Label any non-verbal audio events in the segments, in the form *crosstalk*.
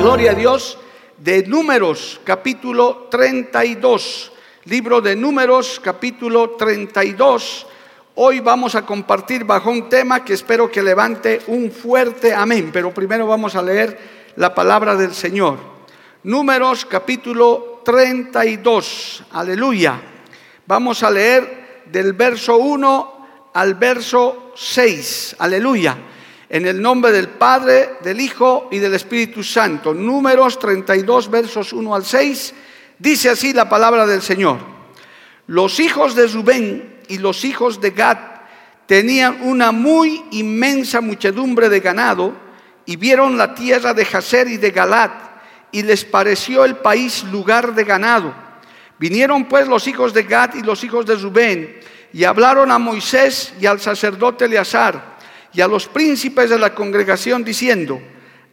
Gloria a Dios de Números, capítulo 32. Libro de Números, capítulo 32. Hoy vamos a compartir bajo un tema que espero que levante un fuerte amén, pero primero vamos a leer la palabra del Señor. Números capítulo 32, aleluya. Vamos a leer del verso 1 al verso 6, aleluya. En el nombre del Padre, del Hijo y del Espíritu Santo. Números 32, versos 1 al 6. Dice así la palabra del Señor. Los hijos de Rubén y los hijos de Gad tenían una muy inmensa muchedumbre de ganado y vieron la tierra de Jaser y de Galat y les pareció el país lugar de ganado. Vinieron pues los hijos de Gad y los hijos de Rubén y hablaron a Moisés y al sacerdote Eleazar y a los príncipes de la congregación diciendo,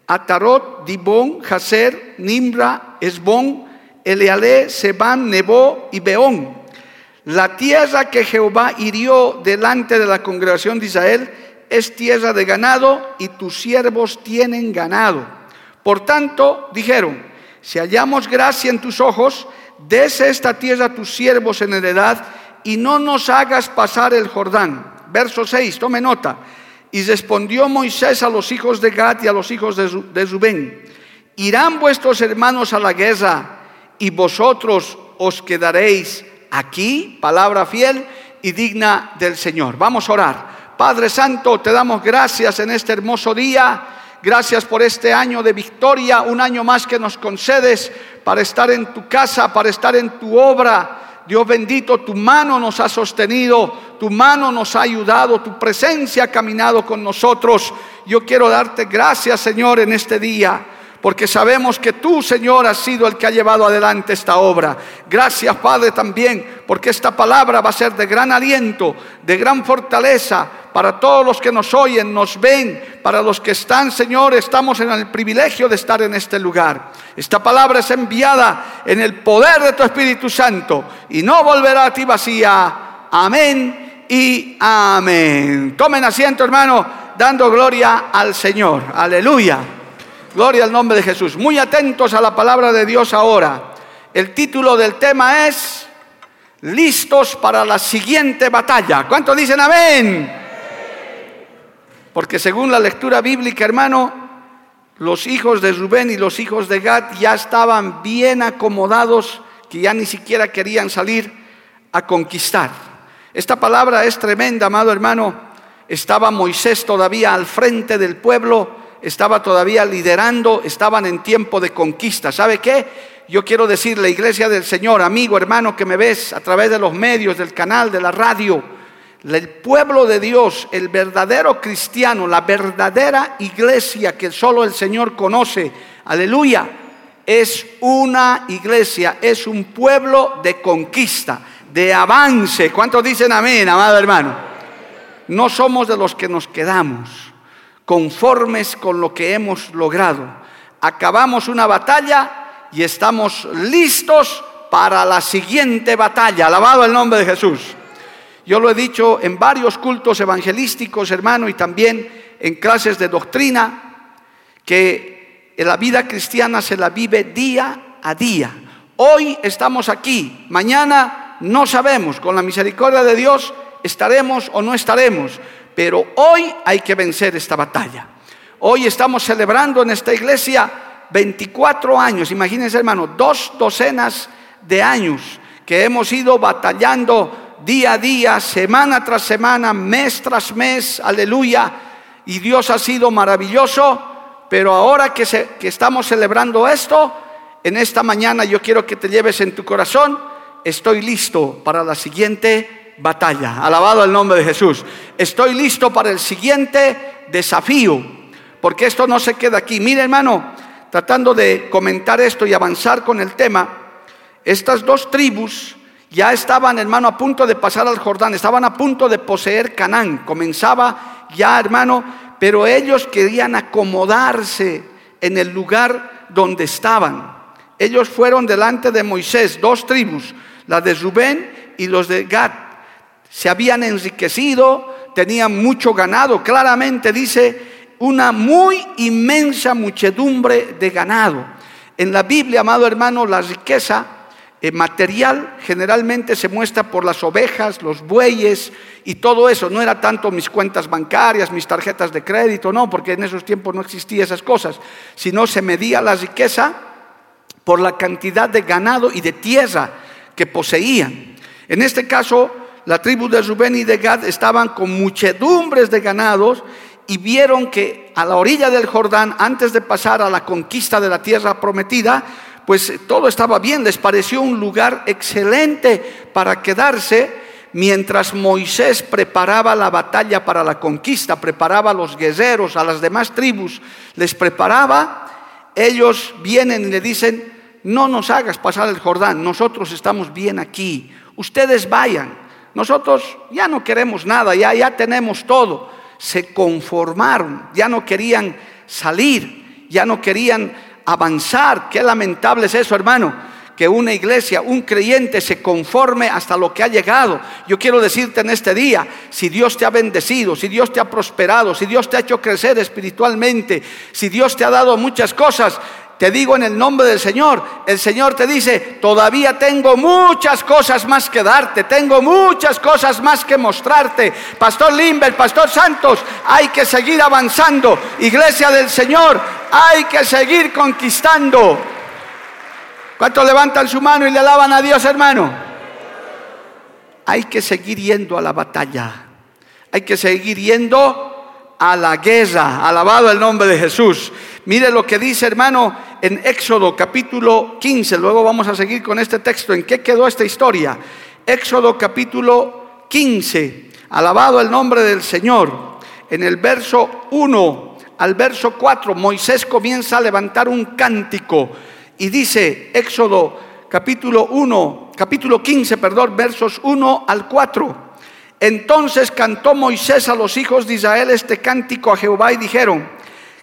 Atarot, Dibón, Jaser, Nimra, Esbón, Eleale, Sebán, Nebo y Beón. La tierra que Jehová hirió delante de la congregación de Israel es tierra de ganado y tus siervos tienen ganado. Por tanto, dijeron, si hallamos gracia en tus ojos, dese esta tierra a tus siervos en heredad y no nos hagas pasar el Jordán. Verso 6, tome nota. Y respondió Moisés a los hijos de Gad y a los hijos de Rubén, irán vuestros hermanos a la guerra y vosotros os quedaréis aquí, palabra fiel y digna del Señor. Vamos a orar. Padre Santo, te damos gracias en este hermoso día. Gracias por este año de victoria, un año más que nos concedes para estar en tu casa, para estar en tu obra. Dios bendito, tu mano nos ha sostenido, tu mano nos ha ayudado, tu presencia ha caminado con nosotros. Yo quiero darte gracias, Señor, en este día porque sabemos que tú, Señor, has sido el que ha llevado adelante esta obra. Gracias, Padre, también, porque esta palabra va a ser de gran aliento, de gran fortaleza para todos los que nos oyen, nos ven, para los que están, Señor, estamos en el privilegio de estar en este lugar. Esta palabra es enviada en el poder de tu Espíritu Santo y no volverá a ti vacía. Amén y amén. Tomen asiento, hermano, dando gloria al Señor. Aleluya. Gloria al nombre de Jesús. Muy atentos a la palabra de Dios ahora. El título del tema es Listos para la siguiente batalla. ¿Cuántos dicen amén? Porque según la lectura bíblica, hermano, los hijos de Rubén y los hijos de Gad ya estaban bien acomodados, que ya ni siquiera querían salir a conquistar. Esta palabra es tremenda, amado hermano. Estaba Moisés todavía al frente del pueblo estaba todavía liderando, estaban en tiempo de conquista. ¿Sabe qué? Yo quiero decirle, iglesia del Señor, amigo, hermano que me ves a través de los medios, del canal, de la radio, el pueblo de Dios, el verdadero cristiano, la verdadera iglesia que solo el Señor conoce, aleluya, es una iglesia, es un pueblo de conquista, de avance. ¿Cuántos dicen amén, amado hermano? No somos de los que nos quedamos conformes con lo que hemos logrado. Acabamos una batalla y estamos listos para la siguiente batalla. Alabado el nombre de Jesús. Yo lo he dicho en varios cultos evangelísticos, hermano, y también en clases de doctrina, que la vida cristiana se la vive día a día. Hoy estamos aquí, mañana no sabemos, con la misericordia de Dios estaremos o no estaremos, pero hoy hay que vencer esta batalla. Hoy estamos celebrando en esta iglesia 24 años, imagínense hermano, dos docenas de años que hemos ido batallando día a día, semana tras semana, mes tras mes, aleluya, y Dios ha sido maravilloso, pero ahora que, que estamos celebrando esto, en esta mañana yo quiero que te lleves en tu corazón. Estoy listo para la siguiente batalla. Alabado el nombre de Jesús. Estoy listo para el siguiente desafío. Porque esto no se queda aquí. Mire hermano, tratando de comentar esto y avanzar con el tema, estas dos tribus ya estaban, hermano, a punto de pasar al Jordán, estaban a punto de poseer Canaán. Comenzaba ya, hermano, pero ellos querían acomodarse en el lugar donde estaban. Ellos fueron delante de Moisés, dos tribus, la de Rubén y los de Gad. Se habían enriquecido, tenían mucho ganado. Claramente dice una muy inmensa muchedumbre de ganado. En la Biblia, amado hermano, la riqueza eh, material generalmente se muestra por las ovejas, los bueyes y todo eso. No era tanto mis cuentas bancarias, mis tarjetas de crédito, no, porque en esos tiempos no existían esas cosas, sino se medía la riqueza por la cantidad de ganado y de tierra que poseían. En este caso, la tribu de Rubén y de Gad estaban con muchedumbres de ganados y vieron que a la orilla del Jordán, antes de pasar a la conquista de la tierra prometida, pues todo estaba bien, les pareció un lugar excelente para quedarse mientras Moisés preparaba la batalla para la conquista, preparaba a los guerreros, a las demás tribus, les preparaba, ellos vienen y le dicen, no nos hagas pasar el Jordán, nosotros estamos bien aquí, ustedes vayan, nosotros ya no queremos nada, ya, ya tenemos todo se conformaron, ya no querían salir, ya no querían avanzar. Qué lamentable es eso, hermano que una iglesia, un creyente se conforme hasta lo que ha llegado. Yo quiero decirte en este día, si Dios te ha bendecido, si Dios te ha prosperado, si Dios te ha hecho crecer espiritualmente, si Dios te ha dado muchas cosas, te digo en el nombre del Señor, el Señor te dice, todavía tengo muchas cosas más que darte, tengo muchas cosas más que mostrarte. Pastor Limber, Pastor Santos, hay que seguir avanzando. Iglesia del Señor, hay que seguir conquistando. ¿Cuántos levantan su mano y le alaban a Dios, hermano? Hay que seguir yendo a la batalla. Hay que seguir yendo a la guerra. Alabado el nombre de Jesús. Mire lo que dice, hermano, en Éxodo capítulo 15. Luego vamos a seguir con este texto. ¿En qué quedó esta historia? Éxodo capítulo 15. Alabado el nombre del Señor. En el verso 1 al verso 4, Moisés comienza a levantar un cántico y dice Éxodo capítulo 1, capítulo 15, perdón, versos 1 al 4. Entonces cantó Moisés a los hijos de Israel este cántico a Jehová y dijeron,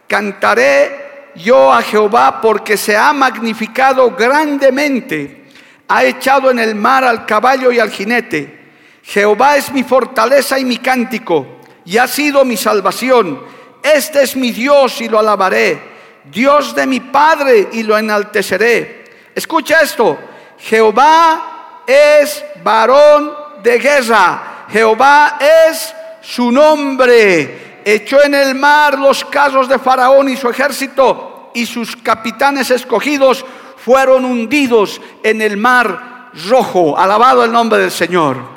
Cantaré yo a Jehová porque se ha magnificado grandemente, ha echado en el mar al caballo y al jinete. Jehová es mi fortaleza y mi cántico, y ha sido mi salvación. Este es mi Dios y lo alabaré. Dios de mi Padre y lo enalteceré. Escucha esto, Jehová es varón de guerra, Jehová es su nombre echó en el mar los casos de Faraón y su ejército, y sus capitanes escogidos fueron hundidos en el mar rojo. Alabado el nombre del Señor.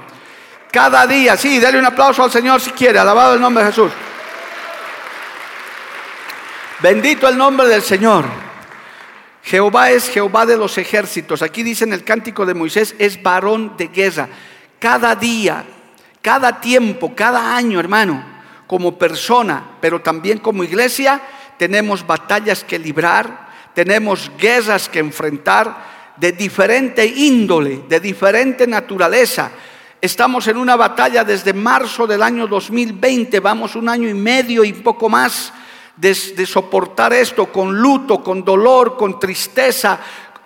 Cada día, sí, dale un aplauso al Señor si quiere, alabado el nombre de Jesús. Bendito el nombre del Señor. Jehová es Jehová de los ejércitos. Aquí dice en el cántico de Moisés, es varón de guerra. Cada día, cada tiempo, cada año, hermano, como persona, pero también como iglesia, tenemos batallas que librar, tenemos guerras que enfrentar de diferente índole, de diferente naturaleza. Estamos en una batalla desde marzo del año 2020, vamos un año y medio y poco más de, de, soportar esto con luto, con dolor, con tristeza,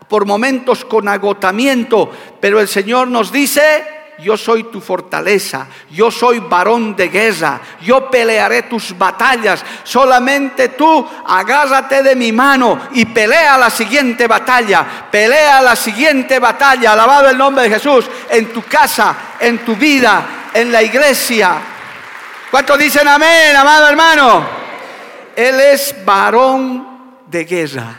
por momentos con agotamiento, pero el Señor nos dice, yo soy tu fortaleza, yo soy varón de guerra, yo pelearé tus batallas, solamente tú agárrate de mi mano y pelea la siguiente batalla, pelea la siguiente batalla, alabado el nombre de Jesús, en tu casa, en tu vida, en la iglesia. ¿Cuántos dicen amén, amado hermano? Él es varón de guerra.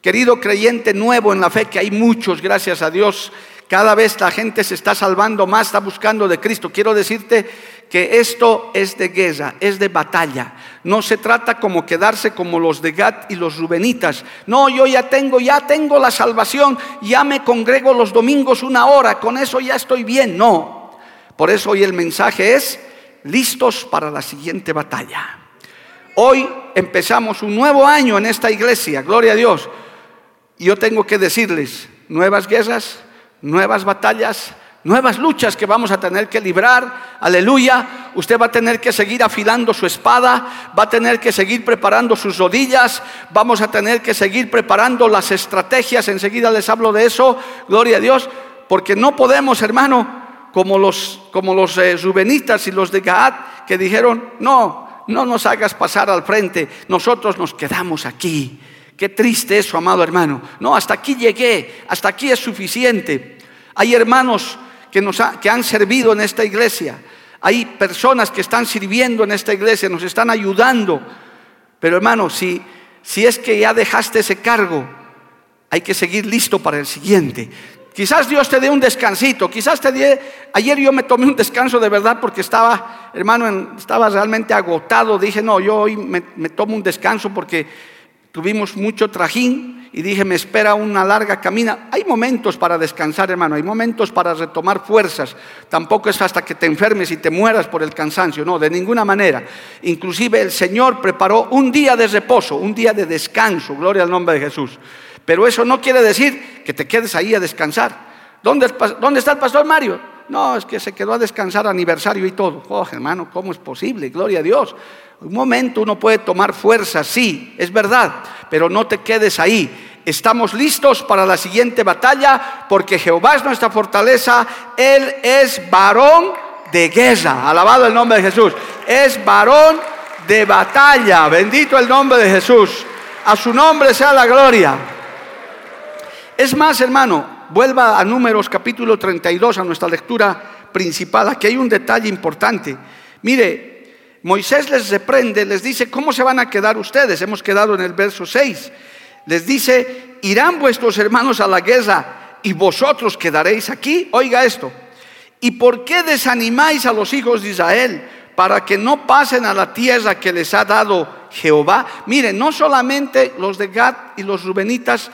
Querido creyente nuevo en la fe, que hay muchos, gracias a Dios, cada vez la gente se está salvando más, está buscando de Cristo. Quiero decirte que esto es de guerra, es de batalla. No se trata como quedarse como los de Gad y los Rubenitas. No, yo ya tengo, ya tengo la salvación, ya me congrego los domingos una hora, con eso ya estoy bien. No. Por eso hoy el mensaje es listos para la siguiente batalla. Hoy empezamos un nuevo año en esta iglesia, gloria a Dios. Y yo tengo que decirles, nuevas guerras, nuevas batallas, nuevas luchas que vamos a tener que librar. Aleluya. Usted va a tener que seguir afilando su espada, va a tener que seguir preparando sus rodillas, vamos a tener que seguir preparando las estrategias. Enseguida les hablo de eso. Gloria a Dios. Porque no podemos, hermano, como los, como los eh, Rubenitas y los de Gaat, que dijeron, no, no nos hagas pasar al frente, nosotros nos quedamos aquí. Qué triste eso, amado hermano. No, hasta aquí llegué, hasta aquí es suficiente. Hay hermanos que, nos que han servido en esta iglesia, hay personas que están sirviendo en esta iglesia, nos están ayudando. Pero hermano, si, si es que ya dejaste ese cargo, hay que seguir listo para el siguiente. Quizás Dios te dé un descansito, quizás te dé... Ayer yo me tomé un descanso de verdad porque estaba, hermano, estaba realmente agotado. Dije, no, yo hoy me, tomo un descanso porque tuvimos mucho trajín y dije, me espera una larga camina. Hay momentos para descansar, hermano, hay momentos para retomar fuerzas. Tampoco es hasta que te enfermes y te mueras por el cansancio, no, de ninguna manera. Inclusive el Señor preparó un día de reposo, un día de descanso, gloria al nombre de Jesús. Pero eso no quiere decir que te quedes ahí a descansar. ¿Dónde, está el pastor Mario? No, es que se quedó a descansar aniversario y todo. Oh, hermano, ¿cómo es posible? Gloria a Dios. Un momento uno puede tomar fuerza, sí, es verdad, pero no te quedes ahí. Estamos listos para la siguiente batalla porque Jehová es nuestra fortaleza. Él es varón de guerra. Alabado el nombre de Jesús. Es varón de batalla. Bendito el nombre de Jesús. A su nombre sea la gloria. Es más, hermano, vuelva a Números capítulo 32, a nuestra lectura principal. Aquí hay un detalle importante. Mire, Moisés les reprende, les dice, ¿cómo se van a quedar ustedes? Hemos quedado en el verso 6. Les dice, irán vuestros hermanos a la guerra y vosotros quedaréis aquí. Oiga esto. ¿Y por qué desanimáis a los hijos de Israel para que no pasen a la tierra que les ha dado Jehová? Mire, no solamente los de Gad y los Rubenitas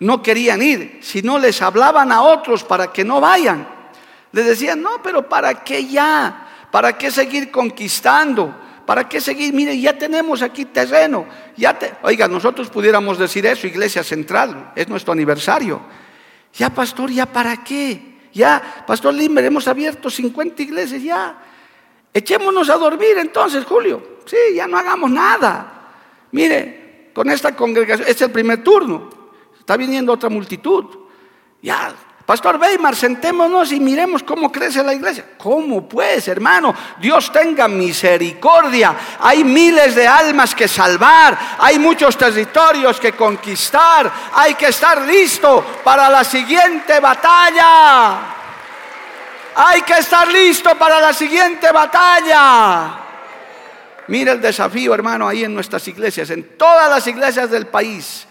no querían ir, sino les hablaban a otros para que no vayan. Les decían, no, pero ¿para qué ya? ¿Para qué seguir conquistando? ¿Para qué seguir? Mire, ya tenemos aquí terreno. Ya Oiga, nosotros pudiéramos decir eso, Iglesia Central, es nuestro aniversario. Ya, pastor, ¿ya para qué? Ya, pastor Limber, hemos abierto 50 iglesias, ya. Echémonos a dormir entonces, Julio. Sí, ya no hagamos nada. Mire, con esta congregación, es el primer turno. Está viniendo otra multitud. Ya, Pastor Weimar, sentémonos y miremos cómo crece la iglesia. ¿Cómo pues, hermano? Dios tenga misericordia. Hay miles de almas que salvar, hay muchos territorios que conquistar. Hay que estar listo para la siguiente batalla. Hay que estar listo para la siguiente batalla. Mira el desafío, hermano, ahí en nuestras iglesias, en todas las iglesias del país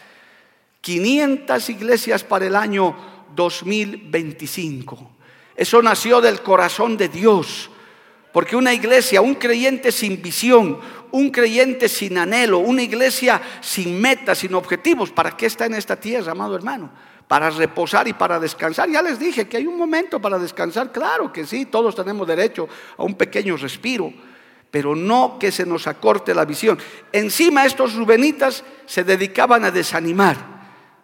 500 iglesias para el año 2025. Eso nació del corazón de Dios. Porque una iglesia, un creyente sin visión, un creyente sin anhelo, una iglesia sin metas, sin objetivos, ¿para qué está en esta tierra, amado hermano? Para reposar y para descansar. Ya les dije que hay un momento para descansar, claro que sí, todos tenemos derecho a un pequeño respiro, pero no que se nos acorte la visión. Encima estos rubenitas se dedicaban a desanimar.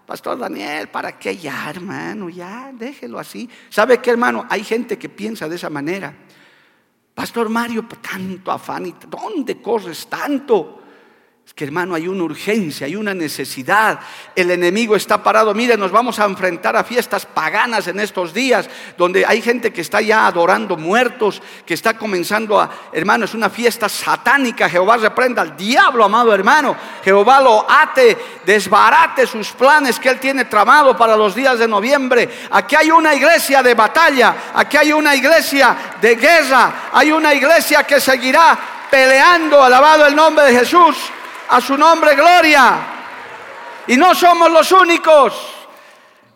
Pastor Daniel, ¿para qué ya, hermano? Ya, déjelo así. ¿Sabe qué, hermano? Hay gente que piensa de esa manera. Pastor Mario, tanto afán ¿dónde corres tanto? Que hermano, hay una urgencia, hay una necesidad. El enemigo está parado. Mire, nos vamos a enfrentar a fiestas paganas en estos días, donde hay gente que está ya adorando muertos, que está comenzando a, hermano, es una fiesta satánica. Jehová reprenda al diablo, amado hermano. Jehová lo ate, desbarate sus planes que él tiene tramado para los días de noviembre. Aquí hay una iglesia de batalla, aquí hay una iglesia de guerra, hay una iglesia que seguirá peleando, alabado el nombre de Jesús a su nombre gloria. Y no somos los únicos.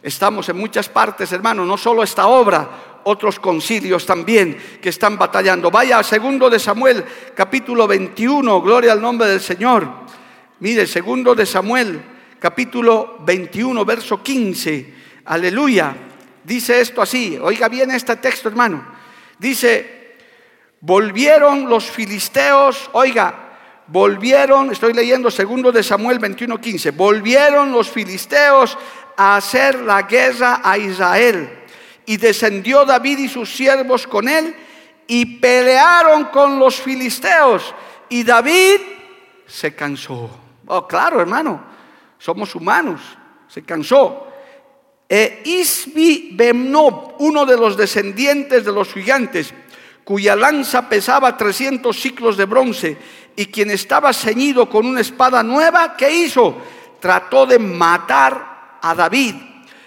Estamos en muchas partes, hermano, no solo esta obra. otros concilios también que están batallando. Vaya segundo de Samuel, capítulo 21, gloria al nombre del Señor. Mire, segundo de Samuel, capítulo 21, verso 15. Aleluya. Dice esto así. Oiga bien este texto, hermano. Dice, volvieron los filisteos, oiga, volvieron, estoy leyendo segundo de Samuel 21, 15, volvieron los filisteos a hacer la guerra a Israel. Y descendió David y sus siervos con él y pelearon con los filisteos. Y David se cansó. Oh, claro, hermano, somos humanos, se cansó. E Isbi Bemnob, uno de los descendientes de los gigantes, cuya lanza pesaba 300 ciclos de bronce y quien estaba ceñido con una espada nueva, ¿qué hizo? Trató de matar a David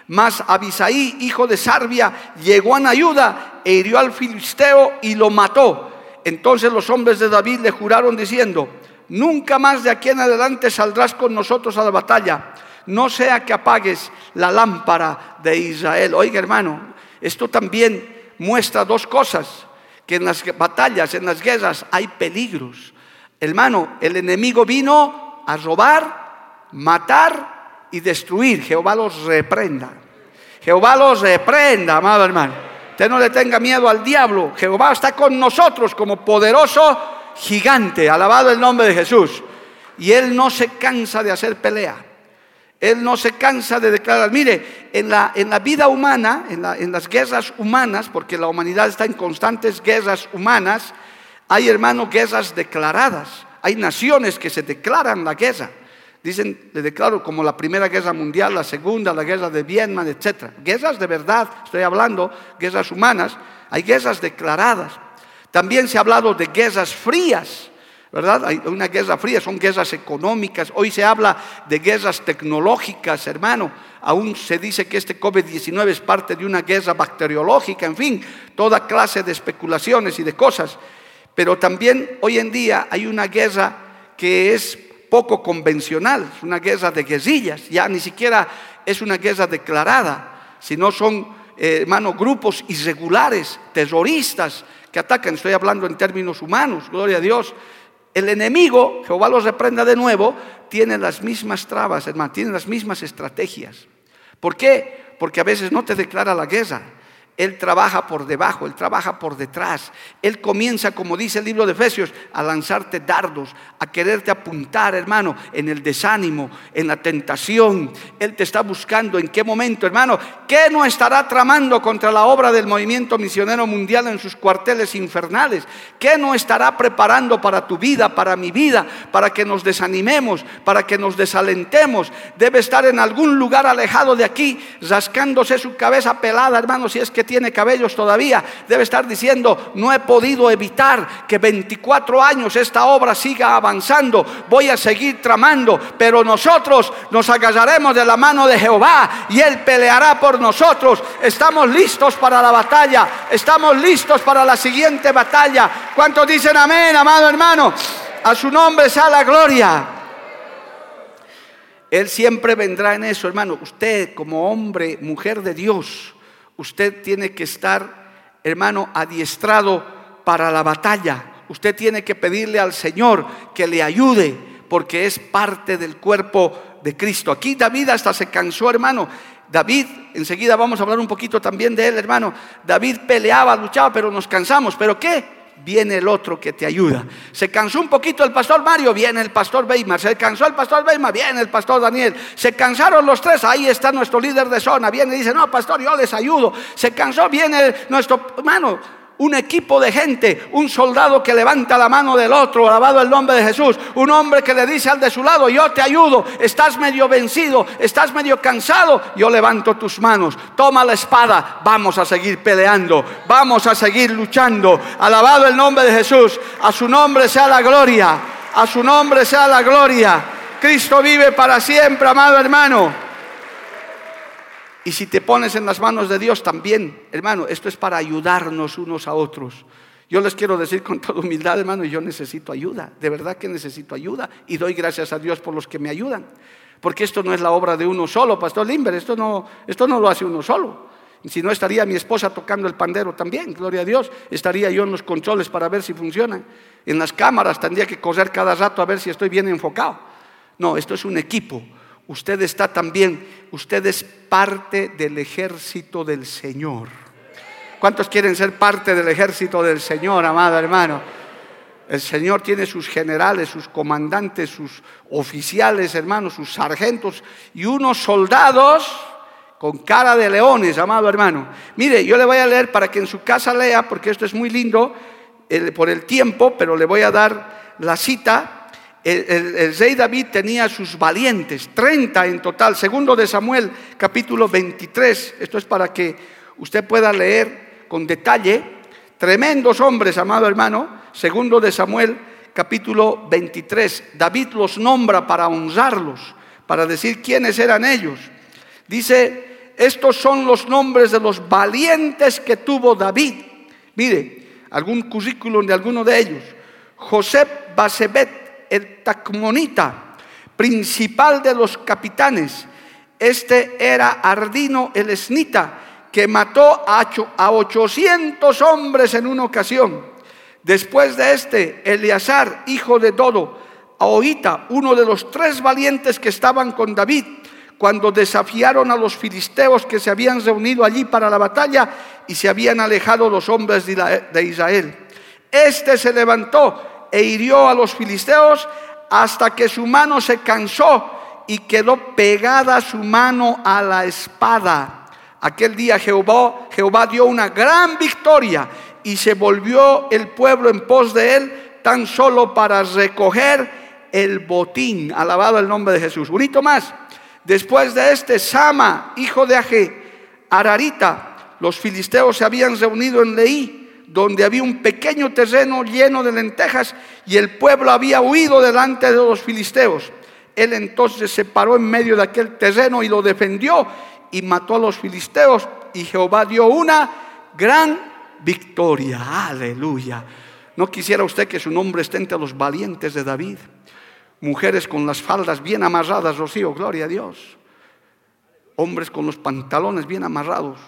mas Abisaí, hijo de Sarbia, llegó en ayuda e hirió al filisteo y lo mató. Entonces los hombres de David le juraron diciendo, nunca más de aquí en adelante saldrás con nosotros a la batalla, no sea que apagues la lámpara de Israel. Oiga hermano, esto también muestra dos cosas, que en las batallas, en las guerras hay peligros. Hermano, el enemigo vino a robar, matar y destruir. Jehová los reprenda. Jehová los reprenda, amado hermano. Usted no le tenga miedo al diablo. Jehová está con nosotros como poderoso gigante. Alabado el nombre de Jesús. Y Él no se cansa de hacer pelea. Él no se cansa de declarar. Mire, en la, en la vida humana, en, en las guerras humanas, porque la humanidad está en constantes guerras humanas, hay hermanos guerras declaradas. Hay naciones que se declaran la guerra. Dicen, le declaro como la Primera Guerra Mundial, la Segunda, la Guerra de Vietnam, etc. Guerras de verdad, estoy hablando, guerras humanas, hay guerras declaradas. También se ha hablado de guerras frías, ¿verdad? Hay una guerra fría, son guerras económicas. Hoy se habla de guerras tecnológicas, hermano. Aún se dice que este COVID-19 es parte de una guerra bacteriológica, en fin, toda clase de especulaciones y de cosas. Pero también hoy en día hay una guerra que es poco convencional, es una guerra de guerrillas, ya ni siquiera es una guerra declarada, sino son, eh, grupos irregulares, terroristas, que atacan, estoy hablando en términos humanos, gloria a Dios. El enemigo, Jehová los reprenda de nuevo, tiene las mismas trabas, hermano, tiene las mismas estrategias. ¿Por qué? Porque a veces no te declara la guerra, él trabaja por debajo, Él trabaja por detrás. Él comienza, como dice el libro de Efesios, a lanzarte dardos, a quererte apuntar, hermano, en el desánimo, en la tentación. Él te está buscando en qué momento, hermano. ¿Qué no estará tramando contra la obra del movimiento misionero mundial en sus cuarteles infernales? ¿Qué no estará preparando para tu vida, para mi vida, para que nos desanimemos, para que nos desalentemos? Debe estar en algún lugar alejado de aquí, rascándose su cabeza pelada, hermano, si es que tiene cabellos todavía, debe estar diciendo, no he podido evitar que 24 años esta obra siga avanzando, voy a seguir tramando, pero nosotros nos agarraremos de la mano de Jehová y Él peleará por nosotros. Estamos listos para la batalla, estamos listos para la siguiente batalla. ¿Cuántos dicen amén, amado hermano? A su nombre sea la gloria. Él siempre vendrá en eso, hermano. Usted como hombre, mujer de Dios, Usted tiene que estar, hermano, adiestrado para la batalla. Usted tiene que pedirle al Señor que le ayude porque es parte del cuerpo de Cristo. Aquí David hasta se cansó, hermano. David, enseguida vamos a hablar un poquito también de él, hermano. David peleaba, luchaba, pero nos cansamos. ¿Pero qué? Viene el otro que te ayuda. Se cansó un poquito el pastor Mario, viene el pastor Weimar. Se cansó el pastor Weimar, viene el pastor Daniel. Se cansaron los tres, ahí está nuestro líder de zona. Viene y dice, no, pastor, yo les ayudo. Se cansó, viene nuestro hermano un equipo de gente, un soldado que levanta la mano del otro, alabado el nombre de Jesús, un hombre que le dice al de su lado, yo te ayudo, estás medio vencido, estás medio cansado, yo levanto tus manos, toma la espada, vamos a seguir peleando, vamos a seguir luchando, alabado el nombre de Jesús, a su nombre sea la gloria, a su nombre sea la gloria, Cristo vive para siempre, amado hermano. Y si te pones en las manos de Dios también, hermano, esto es para ayudarnos unos a otros. Yo les quiero decir con toda humildad, hermano, yo necesito ayuda, de verdad que necesito ayuda y doy gracias a Dios por los que me ayudan. Porque esto no es la obra de uno solo, Pastor Limber, esto no, esto no lo hace uno solo. Si no, estaría mi esposa tocando el pandero también, gloria a Dios. Estaría yo en los controles para ver si funcionan. En las cámaras tendría que correr cada rato a ver si estoy bien enfocado. No, esto es un equipo. Usted está también, usted es parte del ejército del Señor. ¿Cuántos quieren ser parte del ejército del Señor, amado hermano? El Señor tiene sus generales, sus comandantes, sus oficiales, hermanos, sus sargentos y unos soldados con cara de leones, amado hermano. Mire, yo le voy a leer para que en su casa lea, porque esto es muy lindo por el tiempo, pero le voy a dar la cita. El, rey David tenía sus valientes, 30 en total, segundo de Samuel, capítulo 23. Esto es para que usted pueda leer con detalle. Tremendos hombres, amado hermano. Segundo de Samuel, capítulo 23. David los nombra para honrarlos, para decir quiénes eran ellos. Dice, estos son los nombres de los valientes que tuvo David. Mire, algún currículum de alguno de ellos. José Basebet, el Tacmonita, principal de los capitanes. Este era Ardino el Esnita, que mató a 800 hombres en una ocasión. Después de este, Eleazar, hijo de Dodo, Ahorita, uno de los tres valientes que estaban con David, cuando desafiaron a los filisteos que se habían reunido allí para la batalla y se habían alejado los hombres de Israel. Este se levantó e hirió a los filisteos hasta que su mano se cansó y quedó pegada su mano a la espada. Aquel día Jehová, Jehová dio una gran victoria y se volvió el pueblo en pos de él tan solo para recoger el botín. Alabado el nombre de Jesús. Bonito más. Después de este, Sama, hijo de Aje, Ararita, los filisteos se habían reunido en Leí, donde había un pequeño terreno lleno de lentejas, y el pueblo había huido delante de los filisteos. Él entonces se paró en medio de aquel terreno y lo defendió y mató a los filisteos, y Jehová dio una gran victoria. Aleluya. ¿No quisiera usted que su nombre esté entre los valientes de David? Mujeres con las faldas bien amarradas, Rocío, gloria a Dios. Hombres con los pantalones bien amarrados,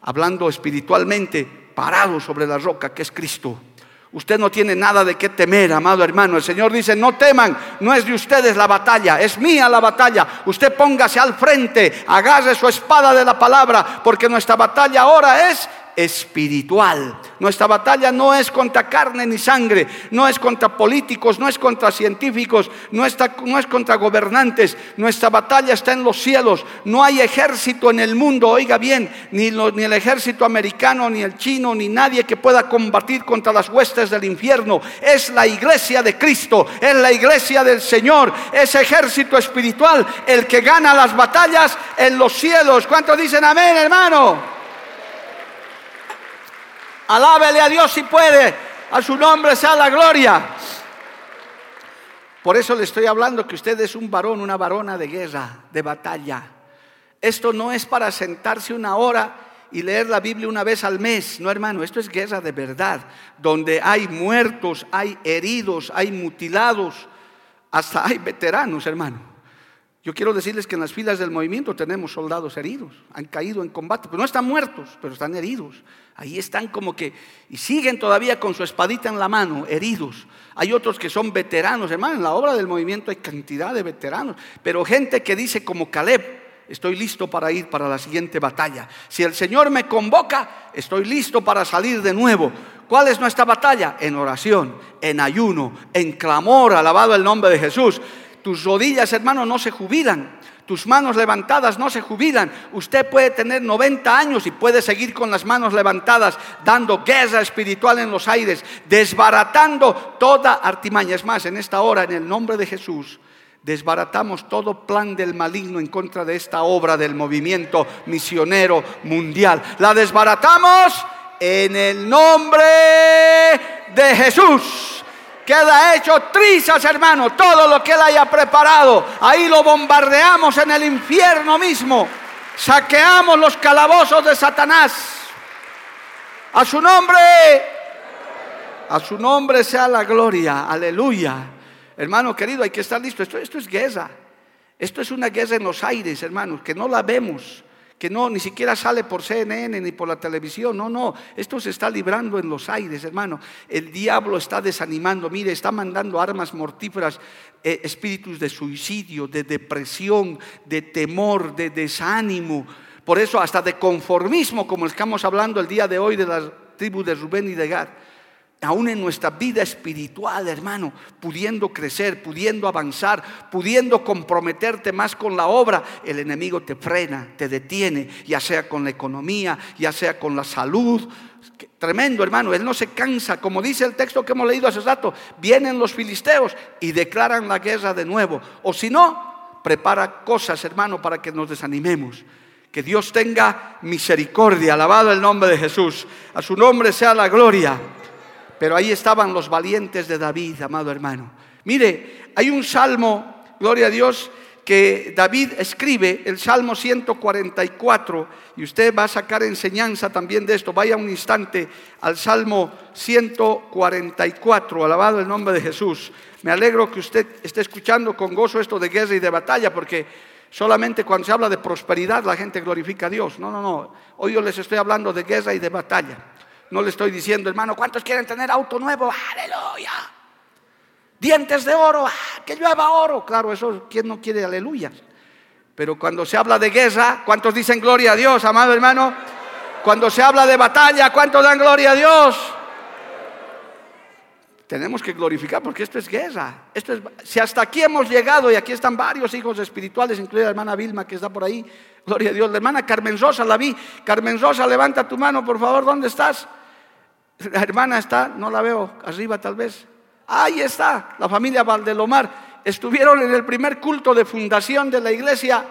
hablando espiritualmente, parados sobre la roca que es Cristo. Usted no tiene nada de qué temer, amado hermano. El Señor dice, no teman, no es de ustedes la batalla, es mía la batalla. Usted póngase al frente, agarre su espada de la palabra, porque nuestra batalla ahora es espiritual. Nuestra batalla no es contra carne ni sangre, no es contra políticos, no es contra científicos, no, no es contra gobernantes. Nuestra batalla está en los cielos. No hay ejército en el mundo, oiga bien, ni, ni el ejército americano, ni el chino, ni nadie que pueda combatir contra las huestes del infierno. Es la iglesia de Cristo, es la iglesia del Señor, es ejército espiritual el que gana las batallas en los cielos. ¿Cuántos dicen amén, hermano? Alábele a Dios si puede. A su nombre sea la gloria. Por eso le estoy hablando que usted es un varón, una varona de guerra, de batalla. Esto no es para sentarse una hora y leer la Biblia una vez al mes. No, hermano, esto es guerra de verdad, donde hay muertos, hay heridos, hay mutilados, hasta hay veteranos, hermano. Yo quiero decirles que en las filas del movimiento tenemos soldados heridos, han caído en combate, pero no están muertos, pero están heridos. Ahí están como que, y siguen todavía con su espadita en la mano, heridos. Hay otros que son veteranos, hermano, en la obra del movimiento hay cantidad de veteranos, pero gente que dice como Caleb, estoy listo para ir para la siguiente batalla. Si el Señor me convoca, estoy listo para salir de nuevo. ¿Cuál es nuestra batalla? En oración, en ayuno, en clamor, alabado el nombre de Jesús. Tus rodillas, hermano, no se jubilan. Tus manos levantadas no se jubilan. Usted puede tener 90 años y puede seguir con las manos levantadas, dando guerra espiritual en los aires, desbaratando toda artimaña. Es más, en esta hora, en el nombre de Jesús, desbaratamos todo plan del maligno en contra de esta obra del movimiento misionero mundial. La desbaratamos en el nombre de Jesús. Queda hecho trizas, hermano, todo lo que Él haya preparado. Ahí lo bombardeamos en el infierno mismo. Saqueamos los calabozos de Satanás. A su nombre, a su nombre sea la gloria. Aleluya. Hermano querido, hay que estar listo. Esto, esto es guerra. Esto es una guerra en los aires, hermanos, que no la vemos que no ni siquiera sale por CNN ni por la televisión. No, no, esto se está librando en los aires, hermano. El diablo está desanimando, mire, está mandando armas mortíferas, eh, espíritus de suicidio, de depresión, de temor, de desánimo. Por eso hasta de conformismo, como estamos hablando el día de hoy de las tribus de Rubén y de Gad aún en nuestra vida espiritual, hermano, pudiendo crecer, pudiendo avanzar, pudiendo comprometerte más con la obra, el enemigo te frena, te detiene, ya sea con la economía, ya sea con la salud. Tremendo, hermano, él no se cansa, como dice el texto que hemos leído hace rato, vienen los filisteos y declaran la guerra de nuevo, o si no, prepara cosas, hermano, para que nos desanimemos. Que Dios tenga misericordia, alabado el nombre de Jesús, a su nombre sea la gloria. Pero ahí estaban los valientes de David, amado hermano. Mire, hay un salmo, gloria a Dios, que David escribe, el Salmo 144, y usted va a sacar enseñanza también de esto. Vaya un instante al Salmo 144, alabado el nombre de Jesús. Me alegro que usted esté escuchando con gozo esto de guerra y de batalla, porque solamente cuando se habla de prosperidad la gente glorifica a Dios. No, no, no. Hoy yo les estoy hablando de guerra y de batalla. No le estoy diciendo, hermano, ¿cuántos quieren tener auto nuevo? Aleluya. Dientes de oro, ah, que llueva oro. Claro, eso, ¿quién no quiere aleluya? Pero cuando se habla de guerra, ¿cuántos dicen gloria a Dios, amado hermano? Cuando se habla de batalla, ¿cuántos dan gloria a Dios? Tenemos que glorificar porque esto es guerra. Esto es, si hasta aquí hemos llegado y aquí están varios hijos espirituales, incluida la hermana Vilma que está por ahí, gloria a Dios. La hermana Carmen Rosa la vi. Carmen Rosa, levanta tu mano, por favor, ¿dónde estás? La hermana está, no la veo, arriba tal vez. Ahí está, la familia Valdelomar. Estuvieron en el primer culto de fundación de la iglesia.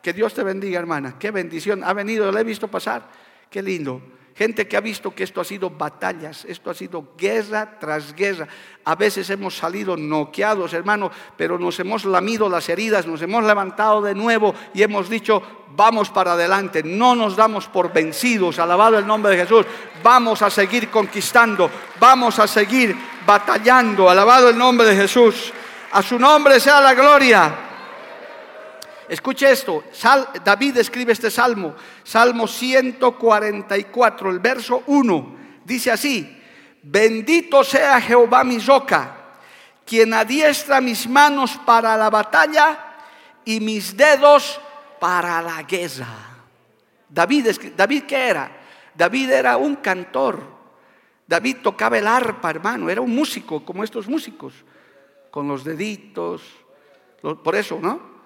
Que Dios te bendiga, hermana. Qué bendición. Ha venido, la he visto pasar. Qué lindo. Gente que ha visto que esto ha sido batallas, esto ha sido guerra tras guerra. A veces hemos salido noqueados, hermano, pero nos hemos lamido las heridas, nos hemos levantado de nuevo y hemos dicho, vamos para adelante, no nos damos por vencidos, alabado el nombre de Jesús, vamos a seguir conquistando, vamos a seguir batallando, alabado el nombre de Jesús. A su nombre sea la gloria. Escuche esto, David escribe este salmo, Salmo 144, el verso 1, dice así, bendito sea Jehová mi roca, quien adiestra mis manos para la batalla y mis dedos para la guerra. David, David ¿qué era? David era un cantor. David tocaba el arpa, hermano, era un músico, como estos músicos, con los deditos, por eso, ¿no?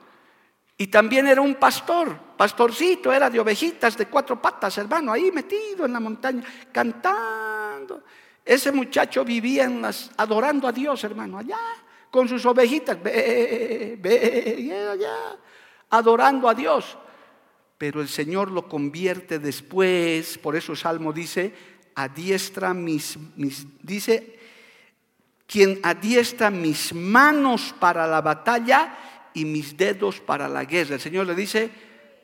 Y también era un pastor, pastorcito, era de ovejitas de cuatro patas, hermano, ahí metido en la montaña, cantando. Ese muchacho vivía en las, adorando a Dios, hermano, allá, con sus ovejitas, ve, ve, allá, adorando a Dios. Pero el Señor lo convierte después, por eso Salmo dice, adiestra mis, mis dice, quien adiestra mis manos para la batalla y mis dedos para la guerra. El Señor le dice,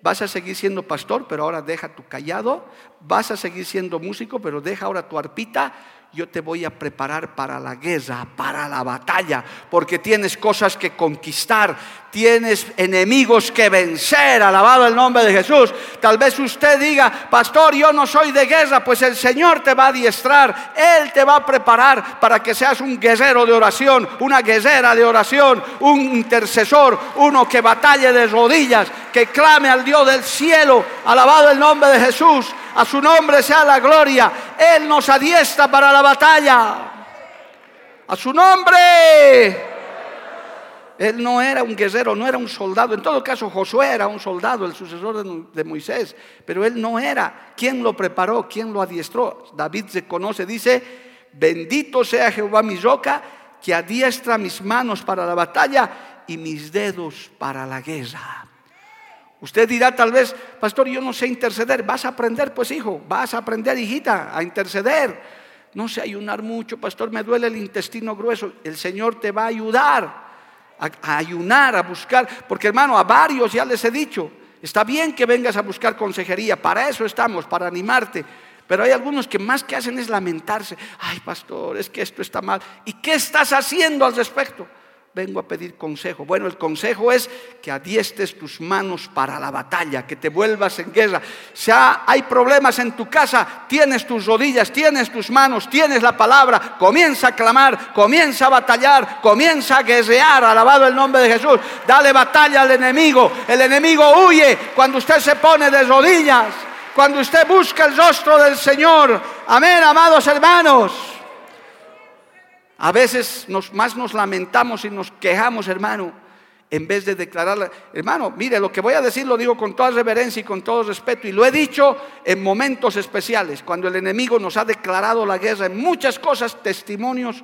vas a seguir siendo pastor, pero ahora deja tu callado, vas a seguir siendo músico, pero deja ahora tu arpita yo te voy a preparar para la guerra, para la batalla, porque tienes cosas que conquistar, tienes enemigos que vencer, alabado el nombre de Jesús. Tal vez usted diga, pastor, yo no soy de guerra, pues el Señor te va a adiestrar, Él te va a preparar para que seas un guerrero de oración, una guerrera de oración, un intercesor, uno que batalle de rodillas, que clame al Dios del cielo, alabado el nombre de Jesús a su nombre sea la gloria. Él nos adiestra para la batalla. A su nombre. Él no era un guerrero, no era un soldado. En todo caso, Josué era un soldado, el sucesor de, Moisés. Pero él no era. ¿Quién lo preparó? ¿Quién lo adiestró? David se conoce, dice, bendito sea Jehová mi roca, que adiestra mis manos para la batalla y mis dedos para la guerra. Usted dirá tal vez, pastor, yo no sé interceder. Vas a aprender, pues hijo, vas a aprender, hijita, a interceder. No sé ayunar mucho, pastor, me duele el intestino grueso. El Señor te va a ayudar a, ayunar, a buscar. Porque hermano, a varios ya les he dicho, está bien que vengas a buscar consejería, para eso estamos, para animarte. Pero hay algunos que más que hacen es lamentarse. Ay, pastor, es que esto está mal. ¿Y qué estás haciendo al respecto? Vengo a pedir consejo. Bueno, el consejo es que adiestes tus manos para la batalla, que te vuelvas en guerra. Si hay problemas en tu casa, tienes tus rodillas, tienes tus manos, tienes la palabra, comienza a clamar, comienza a batallar, comienza a guerrear, alabado el nombre de Jesús. Dale batalla al enemigo. El enemigo huye cuando usted se pone de rodillas, cuando usted busca el rostro del Señor. Amén, amados hermanos. A veces nos, más nos lamentamos y nos quejamos, hermano, en vez de declarar, hermano, mire, lo que voy a decir lo digo con toda reverencia y con todo respeto, y lo he dicho en momentos especiales, cuando el enemigo nos ha declarado la guerra en muchas cosas, testimonios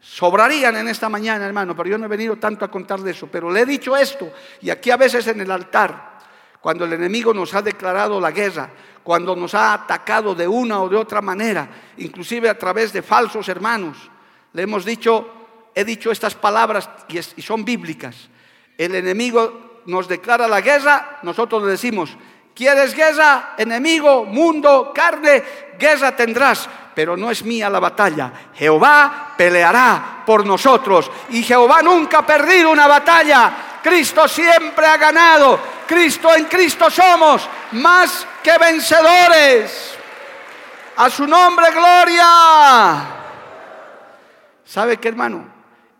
sobrarían en esta mañana, hermano, pero yo no he venido tanto a contar de eso, pero le he dicho esto, y aquí a veces en el altar, cuando el enemigo nos ha declarado la guerra, cuando nos ha atacado de una o de otra manera, inclusive a través de falsos hermanos, le hemos dicho, he dicho estas palabras y, son bíblicas. El enemigo nos declara la guerra, nosotros le decimos, ¿quieres guerra? Enemigo, mundo, carne, guerra tendrás, pero no es mía la batalla. Jehová peleará por nosotros y Jehová nunca ha perdido una batalla. Cristo siempre ha ganado. Cristo en Cristo somos más que vencedores. A su nombre, gloria. ¿Sabe qué, hermano?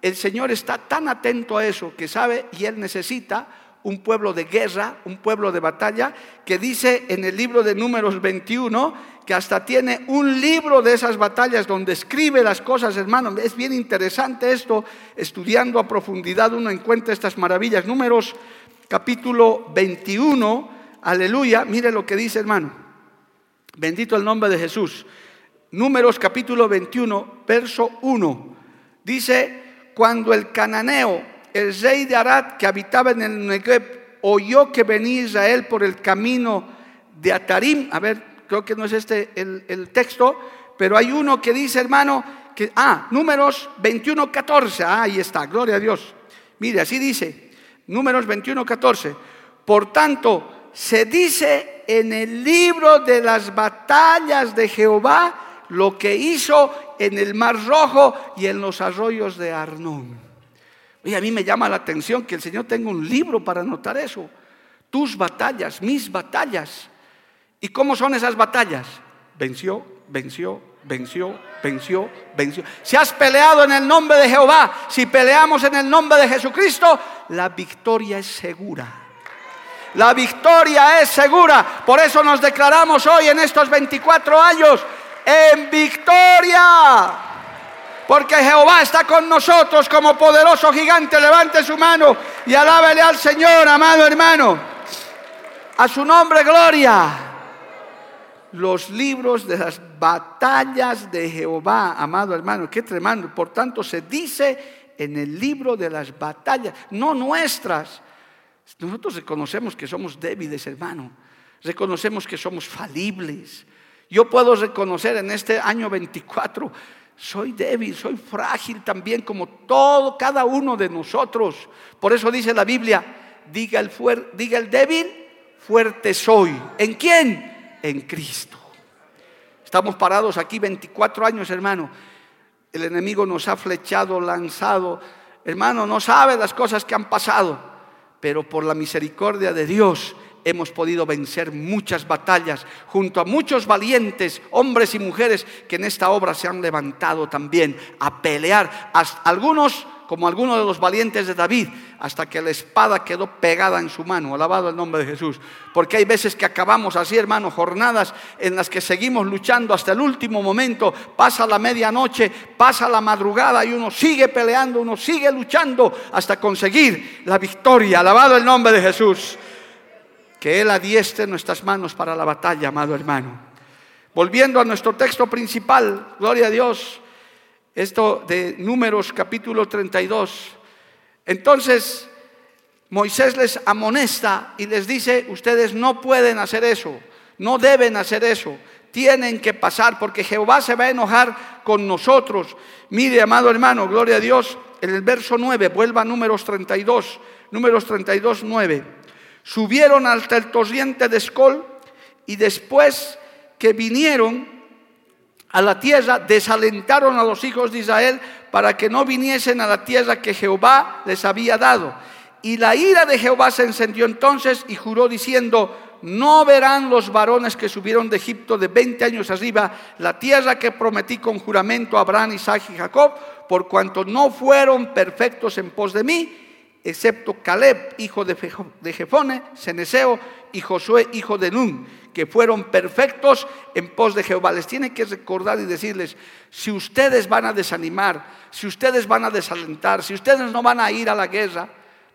El Señor está tan atento a eso que sabe y Él necesita un pueblo de guerra, un pueblo de batalla, que dice en el libro de números 21 que hasta tiene un libro de esas batallas donde escribe las cosas, hermano. Es bien interesante esto, estudiando a profundidad uno encuentra estas maravillas. Números capítulo 21, aleluya, mire lo que dice, hermano. Bendito el nombre de Jesús. Números capítulo 21, verso 1. Dice, cuando el cananeo, el rey de Arad que habitaba en el Negev, oyó que venía Israel por el camino de Atarim, a ver, creo que no es este el, texto, pero hay uno que dice, hermano, que, ah, números 21, 14, ah, ahí está, gloria a Dios. Mire, así dice, números 21, 14. Por tanto, se dice en el libro de las batallas de Jehová, lo que hizo en el Mar Rojo y en los arroyos de Arnón. Y a mí me llama la atención que el Señor tenga un libro para anotar eso. Tus batallas, mis batallas. ¿Y cómo son esas batallas? Venció, venció, venció, venció, venció. Si has peleado en el nombre de Jehová, si peleamos en el nombre de Jesucristo, la victoria es segura. La victoria es segura. Por eso nos declaramos hoy en estos 24 años en victoria. Porque Jehová está con nosotros como poderoso gigante. Levante su mano y alábele al Señor, amado hermano. A su nombre, gloria. Los libros de las batallas de Jehová, amado hermano. Qué tremendo. Por tanto, se dice en el libro de las batallas, no nuestras. Nosotros reconocemos que somos débiles, hermano. Reconocemos que somos falibles yo puedo reconocer en este año 24, soy débil, soy frágil también como todo, cada uno de nosotros. Por eso dice la Biblia, diga el, débil, fuerte soy. ¿En quién? En Cristo. Estamos parados aquí 24 años, hermano. El enemigo nos ha flechado, lanzado. Hermano, no sabe las cosas que han pasado, pero por la misericordia de Dios hemos podido vencer muchas batallas junto a muchos valientes hombres y mujeres que en esta obra se han levantado también a pelear. algunos, como algunos de los valientes de David, hasta que la espada quedó pegada en su mano. Alabado el nombre de Jesús. Porque hay veces que acabamos así, hermano, jornadas en las que seguimos luchando hasta el último momento. Pasa la medianoche, pasa la madrugada y uno sigue peleando, uno sigue luchando hasta conseguir la victoria. Alabado el nombre de Jesús. Que Él adiestre nuestras manos para la batalla, amado hermano. Volviendo a nuestro texto principal, gloria a Dios, esto de Números capítulo 32. Entonces, Moisés les amonesta y les dice, ustedes no pueden hacer eso, no deben hacer eso, tienen que pasar porque Jehová se va a enojar con nosotros. Mire, amado hermano, gloria a Dios, en el verso 9, vuelva a números 32, números 32, 9 subieron hasta el torrente de Escol y después que vinieron a la tierra, desalentaron a los hijos de Israel para que no viniesen a la tierra que Jehová les había dado. Y la ira de Jehová se encendió entonces y juró diciendo, no verán los varones que subieron de Egipto de 20 años arriba la tierra que prometí con juramento a Abraham, Isaac y Jacob, por cuanto no fueron perfectos en pos de mí, excepto Caleb, hijo de Jefone, Ceneseo y Josué, hijo de Nun, que fueron perfectos en pos de Jehová. Les tiene que recordar y decirles, si ustedes van a desanimar, si ustedes van a desalentar, si ustedes no van a ir a la guerra,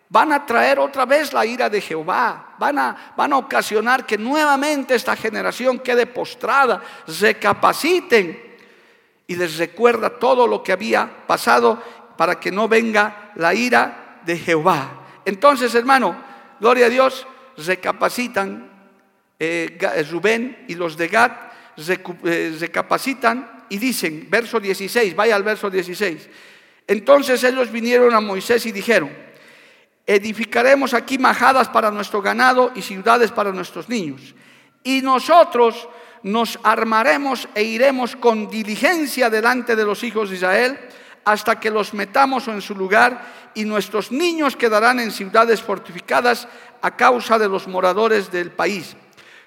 van a traer otra vez la ira de Jehová, van a, van a ocasionar que nuevamente esta generación quede postrada, recapaciten. Y les recuerda todo lo que había pasado para que no venga la ira de Jehová. Entonces, hermano, gloria a Dios, recapacitan eh, eh, Rubén y los de Gad, eh, recapacitan y dicen, verso 16, vaya al verso 16. Entonces ellos vinieron a Moisés y dijeron, edificaremos aquí majadas para nuestro ganado y ciudades para nuestros niños. Y nosotros nos armaremos e iremos con diligencia delante de los hijos de Israel hasta que los metamos en su lugar y nuestros niños quedarán en ciudades fortificadas a causa de los moradores del país.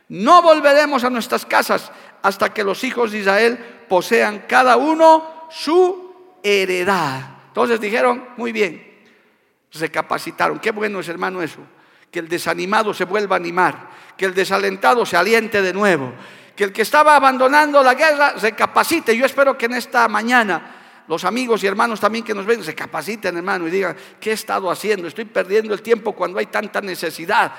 No volveremos a nuestras casas hasta que los hijos de Israel posean cada uno su heredad. Entonces dijeron, muy bien, recapacitaron. Qué bueno es, hermano, eso. Que el desanimado se vuelva a animar, que el desalentado se aliente de nuevo, que el que estaba abandonando la guerra recapacite. Yo espero que en esta mañana los amigos y hermanos también que nos ven recapaciten, hermano, y digan, ¿qué he estado haciendo? Estoy perdiendo el tiempo cuando hay tanta necesidad.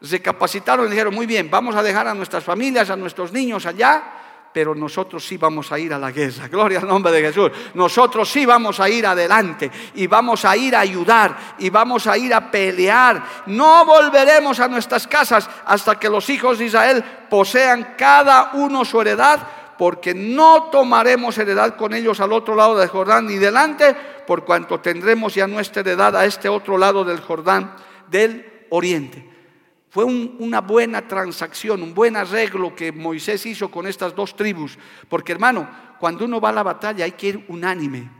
Recapacitaron y dijeron, muy bien, vamos a dejar a nuestras familias, a nuestros niños allá pero nosotros sí vamos a ir a la guerra. *laughs* Gloria al nombre de Jesús. Nosotros sí vamos a ir adelante y vamos a ir a ayudar y vamos a ir a pelear. No volveremos a nuestras casas hasta que los hijos de Israel posean cada uno su heredad, porque no tomaremos heredad con ellos al otro lado del Jordán ni delante, por cuanto tendremos ya nuestra heredad a este otro lado del Jordán del oriente. Fue una buena transacción, un buen arreglo que Moisés hizo con estas dos tribus. Porque hermano, cuando uno va a la batalla hay que ir unánime.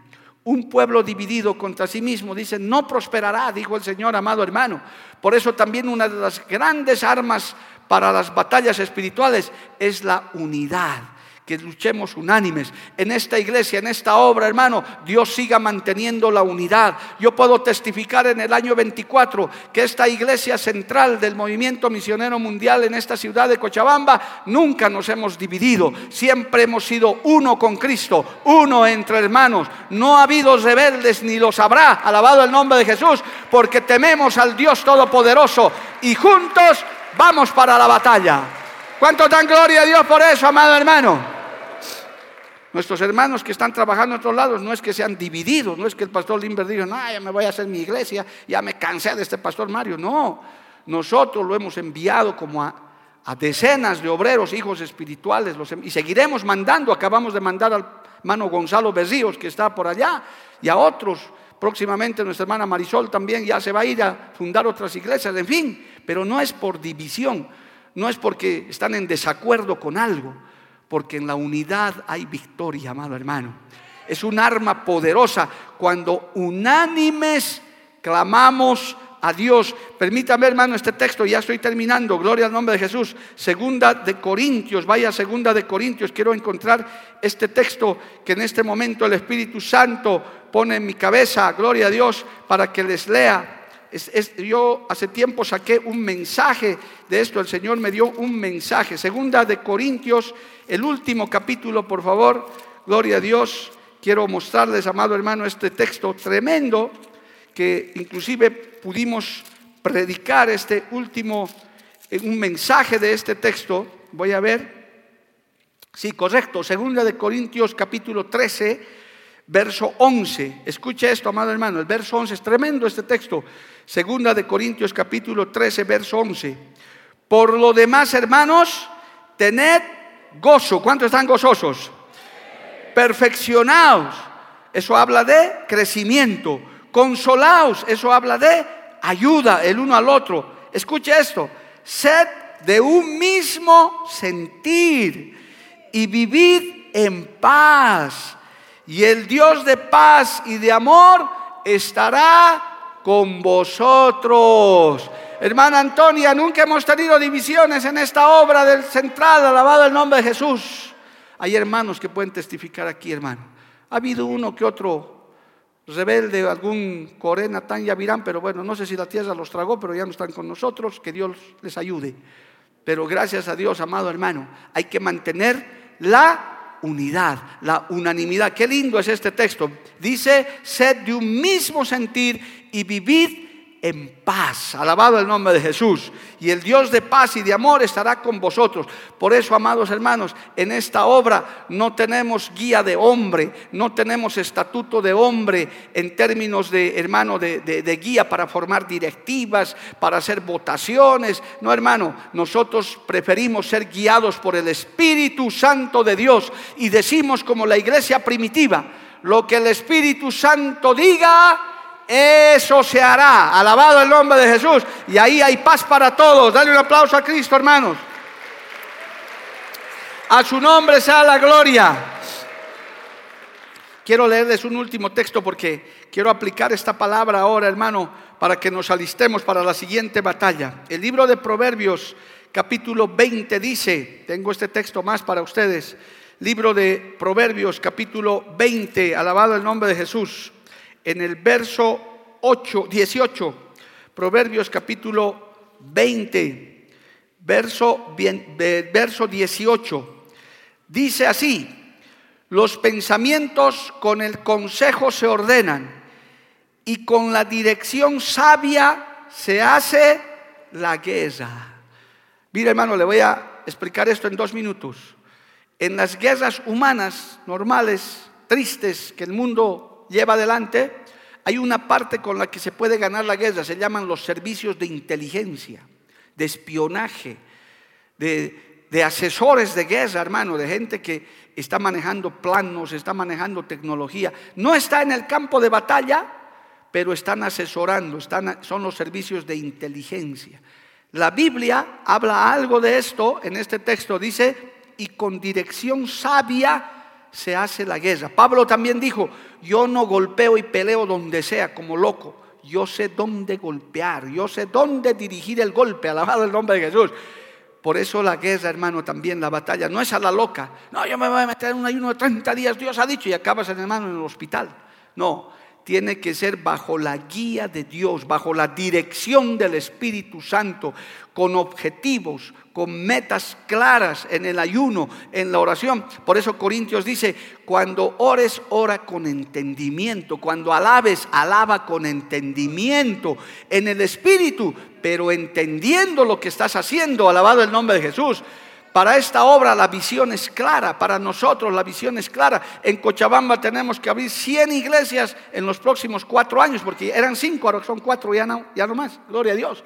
Un pueblo dividido contra sí mismo, dice, no prosperará, dijo el Señor, amado hermano. Por eso también una de las grandes armas para las batallas espirituales es la unidad que luchemos unánimes. En esta iglesia, en esta obra, hermano, Dios siga manteniendo la unidad. Yo puedo testificar en el año 24 que esta iglesia central del movimiento misionero mundial en esta ciudad de Cochabamba, nunca nos hemos dividido. Siempre hemos sido uno con Cristo, uno entre hermanos. No ha habido rebeldes ni los habrá. Alabado el nombre de Jesús, porque tememos al Dios Todopoderoso y juntos vamos para la batalla. ¿Cuánto dan gloria a Dios por eso, amado hermano? Nuestros hermanos que están trabajando en otros lados no es que sean divididos, no es que el pastor Limber diga, no, ya me voy a hacer mi iglesia, ya me cansé de este pastor Mario. No, nosotros lo hemos enviado como a, decenas de obreros, hijos espirituales, y seguiremos mandando. Acabamos de mandar al hermano Gonzalo Berríos, que está por allá, y a otros. Próximamente nuestra hermana Marisol también ya se va a ir a fundar otras iglesias, en fin, pero no es por división, no es porque están en desacuerdo con algo porque en la unidad hay victoria, amado hermano. Es un arma poderosa cuando unánimes clamamos a Dios. Permítame, hermano, este texto, ya estoy terminando, gloria al nombre de Jesús. Segunda de Corintios, vaya segunda de Corintios, quiero encontrar este texto que en este momento el Espíritu Santo pone en mi cabeza, gloria a Dios, para que les lea yo hace tiempo saqué un mensaje de esto, el Señor me dio un mensaje. Segunda de Corintios, el último capítulo, por favor, gloria a Dios. Quiero mostrarles, amado hermano, este texto tremendo que inclusive pudimos predicar este último, eh, un mensaje de este texto. Voy a ver. Sí, correcto. Segunda de Corintios capítulo 13 verso 11. Escuche esto, amado hermano, el verso 11 es tremendo este texto. Segunda de Corintios capítulo 13, verso 11. Por lo demás, hermanos, tened gozo. ¿Cuántos están gozosos? Perfeccionaos. Eso habla de crecimiento. Consolaos. Eso habla de ayuda el uno al otro. Escuche esto. Sed de un mismo sentir y vivid en paz. Y el Dios de paz y de amor estará con vosotros. Hermana Antonia, nunca hemos tenido divisiones en esta obra del central, alabado el nombre de Jesús. Hay hermanos que pueden testificar aquí, hermano. Ha habido uno que otro rebelde, algún Corena, tan ya virán, pero bueno, no sé si la tierra los tragó, pero ya no están con nosotros, que Dios les ayude. Pero gracias a Dios, amado hermano, hay que mantener la unidad, la unanimidad. Qué lindo es este texto. Dice, sed de un mismo sentir y vivid en paz. Alabado el nombre de Jesús. Y el Dios de paz y de amor estará con vosotros. Por eso, amados hermanos, en esta obra no tenemos guía de hombre, no tenemos estatuto de hombre en términos de, hermano, de, de guía para formar directivas, para hacer votaciones. No, hermano, nosotros preferimos ser guiados por el Espíritu Santo de Dios y decimos como la iglesia primitiva, lo que el Espíritu Santo diga, eso se hará. Alabado el nombre de Jesús. Y ahí hay paz para todos. Dale un aplauso a Cristo, hermanos. A su nombre sea la gloria. Quiero leerles un último texto porque quiero aplicar esta palabra ahora, hermano, para que nos alistemos para la siguiente batalla. El libro de Proverbios, capítulo 20, dice, tengo este texto más para ustedes. Libro de Proverbios, capítulo 20, alabado el nombre de Jesús en el verso 8, 18, Proverbios capítulo 20, verso, verso 18. Dice así, los pensamientos con el consejo se ordenan y con la dirección sabia se hace la guerra. Mira hermano, le voy a explicar esto en dos minutos. En las guerras humanas normales, tristes, que el mundo lleva adelante, hay una parte con la que se puede ganar la guerra, se llaman los servicios de inteligencia, de espionaje, de, asesores de guerra, hermano, de gente que está manejando planos, está manejando tecnología. No está en el campo de batalla, pero están asesorando, están, son los servicios de inteligencia. La Biblia habla algo de esto en este texto, dice, y con dirección sabia se hace la guerra. Pablo también dijo, yo no golpeo y peleo donde sea como loco. Yo sé dónde golpear, yo sé dónde dirigir el golpe, alabado el nombre de Jesús. Por eso la guerra, hermano, también la batalla, no es a la loca. No, yo me voy a meter en un ayuno de 30 días, Dios ha dicho, y acabas, hermano, en el hospital. No, tiene que ser bajo la guía de Dios, bajo la dirección del Espíritu Santo, con objetivos, con metas claras en el ayuno, en la oración. Por eso Corintios dice, cuando ores, ora con entendimiento, cuando alabes, alaba con entendimiento en el Espíritu, pero entendiendo lo que estás haciendo, alabado el nombre de Jesús. Para esta obra la visión es clara, para nosotros la visión es clara. En Cochabamba tenemos que abrir 100 iglesias en los próximos cuatro años, porque eran cinco, ahora son cuatro, ya no, ya no más, gloria a Dios.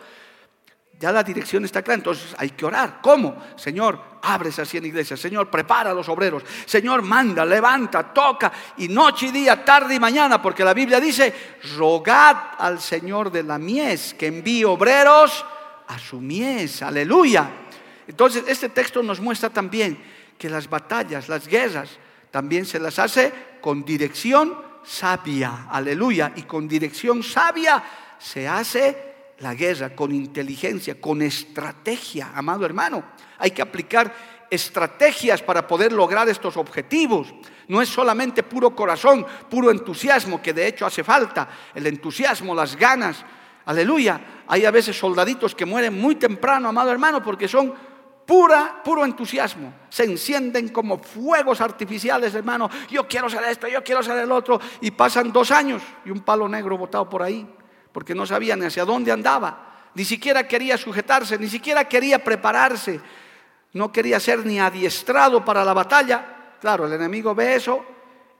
Ya la dirección está clara, entonces hay que orar. ¿Cómo? Señor, abre esas 100 iglesias. Señor, prepara a los obreros. Señor, manda, levanta, toca, y noche y día, tarde y mañana, porque la Biblia dice, rogad al Señor de la mies que envíe obreros a su mies. Aleluya. Entonces, este texto nos muestra también que las batallas, las guerras, también se las hace con dirección sabia. Aleluya. Y con dirección sabia se hace la guerra con inteligencia, con estrategia, amado hermano. Hay que aplicar estrategias para poder lograr estos objetivos. No es solamente puro corazón, puro entusiasmo, que de hecho hace falta, el entusiasmo, las ganas. Aleluya. Hay a veces soldaditos que mueren muy temprano, amado hermano, porque son pura, puro entusiasmo. Se encienden como fuegos artificiales, hermano. Yo quiero ser esto, yo quiero ser el otro. Y pasan dos años y un palo negro botado por ahí, porque no sabía ni hacia dónde andaba. Ni siquiera quería sujetarse, ni siquiera quería prepararse. No quería ser ni adiestrado para la batalla. Claro, el enemigo ve eso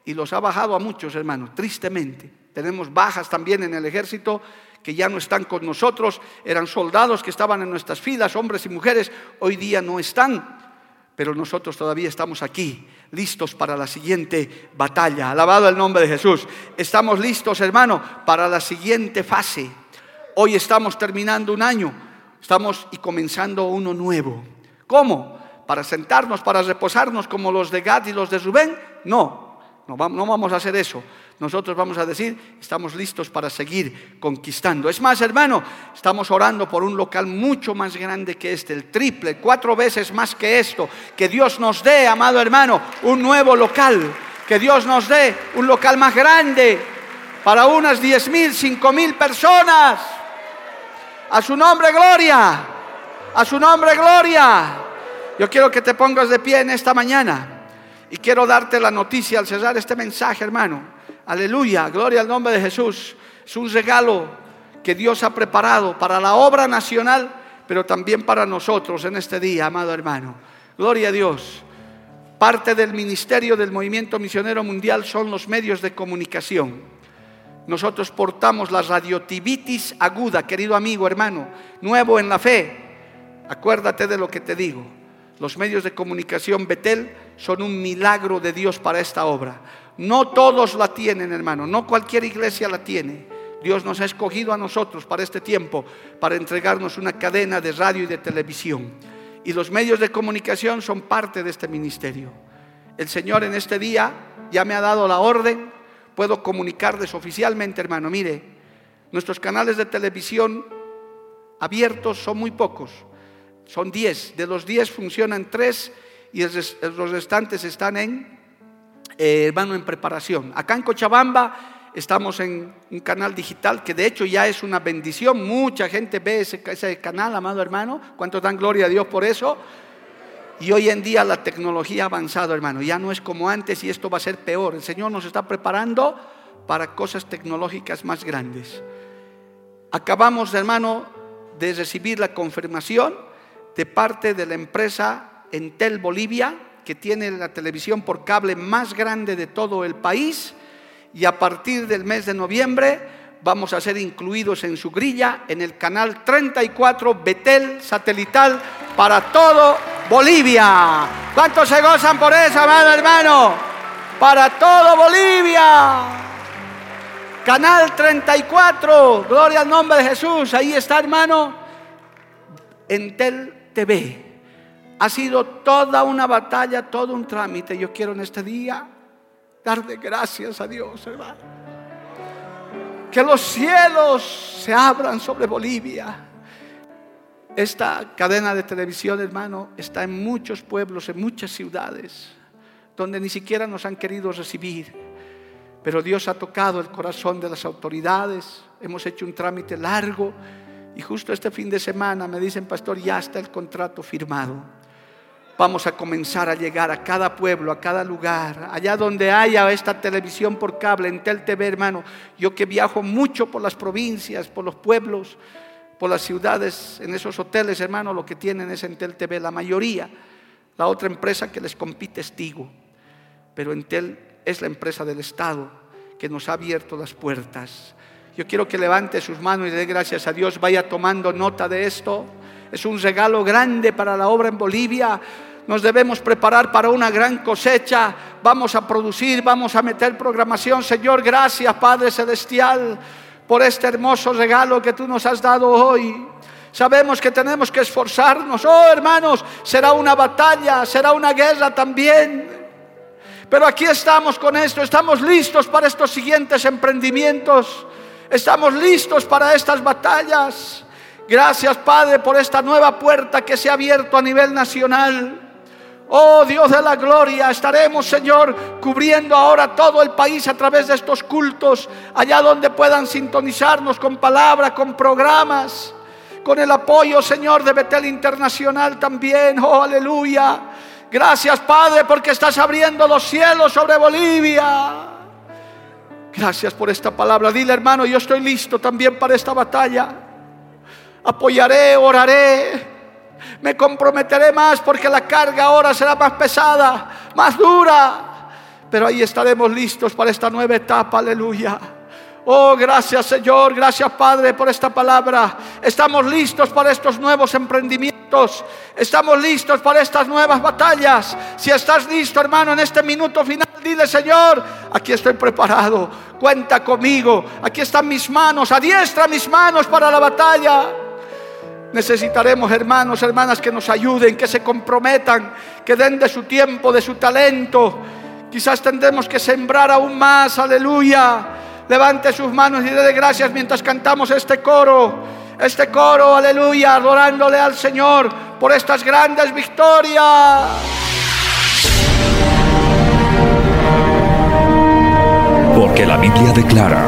y los ha bajado a muchos, hermanos, tristemente. Tenemos bajas también en el ejército que ya no están con nosotros, eran soldados que estaban en nuestras filas, hombres y mujeres, hoy día no están, pero nosotros todavía estamos aquí, listos para la siguiente batalla. Alabado el nombre de Jesús. Estamos listos, hermano, para la siguiente fase. Hoy estamos terminando un año, estamos y comenzando uno nuevo. ¿Cómo? para sentarnos, para reposarnos como los de Gad y los de Rubén. No, no vamos a hacer eso. Nosotros vamos a decir, estamos listos para seguir conquistando. Es más, hermano, estamos orando por un local mucho más grande que este, el triple, cuatro veces más que esto. Que Dios nos dé, amado hermano, un nuevo local. Que Dios nos dé un local más grande para unas diez mil, cinco mil personas. A su nombre, gloria. A su nombre, gloria. Yo quiero que te pongas de pie en esta mañana y quiero darte la noticia al cerrar este mensaje, hermano. Aleluya, gloria al nombre de Jesús. Es un regalo que Dios ha preparado para la obra nacional, pero también para nosotros en este día, amado hermano. Gloria a Dios. Parte del ministerio del movimiento misionero mundial son los medios de comunicación. Nosotros portamos la radiotivitis aguda, querido amigo, hermano, nuevo en la fe. Acuérdate de lo que te digo. Los medios de comunicación Betel son un milagro de Dios para esta obra. No todos la tienen, hermano, no cualquier iglesia la tiene. Dios nos ha escogido a nosotros para este tiempo, para entregarnos una cadena de radio y de televisión. Y los medios de comunicación son parte de este ministerio. El Señor en este día ya me ha dado la orden, puedo comunicarles oficialmente, hermano, mire, nuestros canales de televisión abiertos son muy pocos son 10. De los 10 funcionan 3 y los restantes están en, eh, hermano, en preparación. Acá en Cochabamba estamos en un canal digital que de hecho ya es una bendición. Mucha gente ve ese, ese canal, amado hermano. ¿Cuántos dan gloria a Dios por eso? Y hoy en día la tecnología ha avanzado, hermano. Ya no es como antes y esto va a ser peor. El Señor nos está preparando para cosas tecnológicas más grandes. Acabamos, hermano, de recibir la confirmación de parte de la empresa Entel Bolivia, que tiene la televisión por cable más grande de todo el país, y a partir del mes de noviembre vamos a ser incluidos en su grilla en el canal 34 Betel satelital para todo Bolivia. ¿Cuántos se gozan por eso, amado hermano? Para todo Bolivia. Canal 34, gloria al nombre de Jesús. Ahí está, hermano. Entel ve. Ha sido toda una batalla, todo un trámite. Yo quiero en este día darle gracias a Dios, hermano. Que los cielos se abran sobre Bolivia. Esta cadena de televisión, hermano, está en muchos pueblos, en muchas ciudades, donde ni siquiera nos han querido recibir. Pero Dios ha tocado el corazón de las autoridades. Hemos hecho un trámite largo y justo este fin de semana me dicen, pastor, ya está el contrato firmado. Vamos a comenzar a llegar a cada pueblo, a cada lugar, allá donde haya esta televisión por cable, en Tel TV, hermano. Yo que viajo mucho por las provincias, por los pueblos, por las ciudades, en esos hoteles, hermano, lo que tienen es Entel TV, la mayoría. La otra empresa que les compite es Tigo. Pero Entel es la empresa del Estado que nos ha abierto las puertas. Yo quiero que levante sus manos y dé gracias a Dios, vaya tomando nota de esto. Es un regalo grande para la obra en Bolivia. Nos debemos preparar para una gran cosecha. Vamos a producir, vamos a meter programación. Señor, gracias Padre Celestial por este hermoso regalo que tú nos has dado hoy. Sabemos que tenemos que esforzarnos. Oh, hermanos, será una batalla, será una guerra también. Pero aquí estamos con esto, estamos listos para estos siguientes emprendimientos. Estamos listos para estas batallas. Gracias, Padre, por esta nueva puerta que se ha abierto a nivel nacional. Oh Dios de la gloria, estaremos, Señor, cubriendo ahora todo el país a través de estos cultos, allá donde puedan sintonizarnos con palabra, con programas, con el apoyo, Señor, de Betel Internacional también. Oh, aleluya. Gracias, Padre, porque estás abriendo los cielos sobre Bolivia. Gracias por esta palabra. Dile, hermano, yo estoy listo también para esta batalla. Apoyaré, oraré. Me comprometeré más porque la carga ahora será más pesada, más dura. Pero ahí estaremos listos para esta nueva etapa. Aleluya. Oh, gracias Señor, gracias Padre por esta palabra. Estamos listos para estos nuevos emprendimientos. Estamos listos para estas nuevas batallas. Si estás listo, hermano, en este minuto final, dile Señor, aquí estoy preparado. Cuenta conmigo. Aquí están mis manos. Adiestra mis manos para la batalla. Necesitaremos hermanos, hermanas que nos ayuden, que se comprometan, que den de su tiempo, de su talento. Quizás tendremos que sembrar aún más, aleluya. Levante sus manos y dé gracias mientras cantamos este coro este coro, aleluya, adorándole al Señor por estas grandes victorias. Porque la Biblia declara,